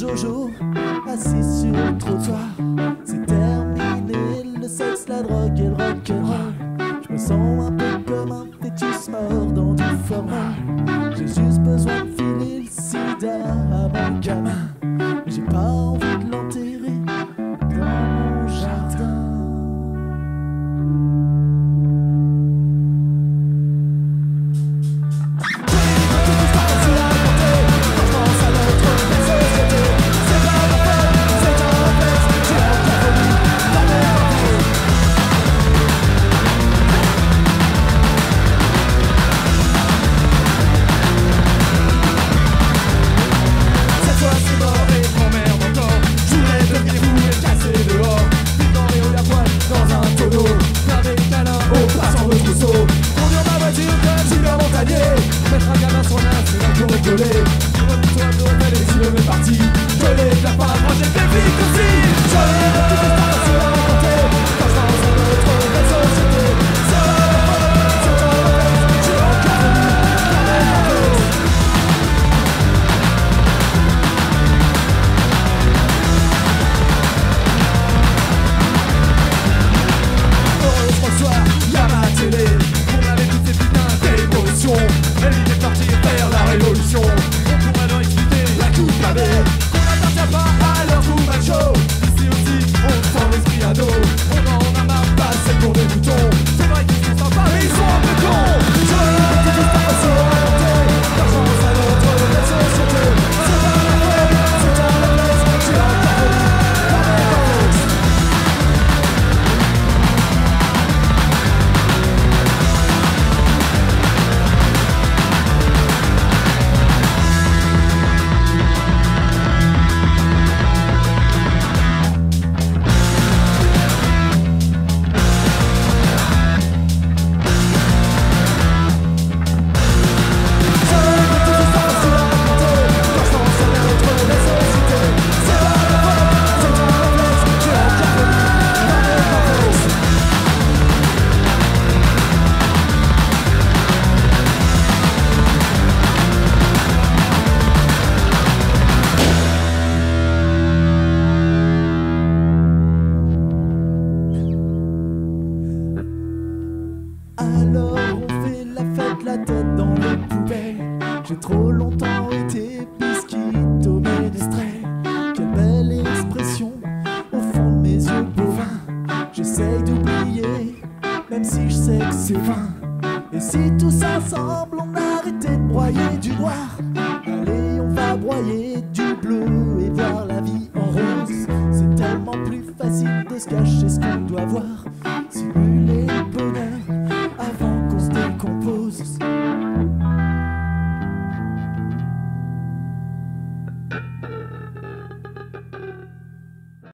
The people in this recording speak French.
Jojo, assis sur le trottoir. C'est terminé le sexe, la drogue et le rock'n'roll. Je me sens un peu comme un fœtus mort dans du format. J'ai juste besoin de filer le sida à mon gamin. trop longtemps été biscuito ménestrel. Quelle belle expression au fond de mes yeux bovins. J'essaye d'oublier, même si je sais que c'est vain. Et si tous ensemble on arrêtait de broyer du noir, allez, on va broyer du bleu et voir la vie en rose. C'est tellement plus facile de se cacher ce qu'on doit voir. Simuler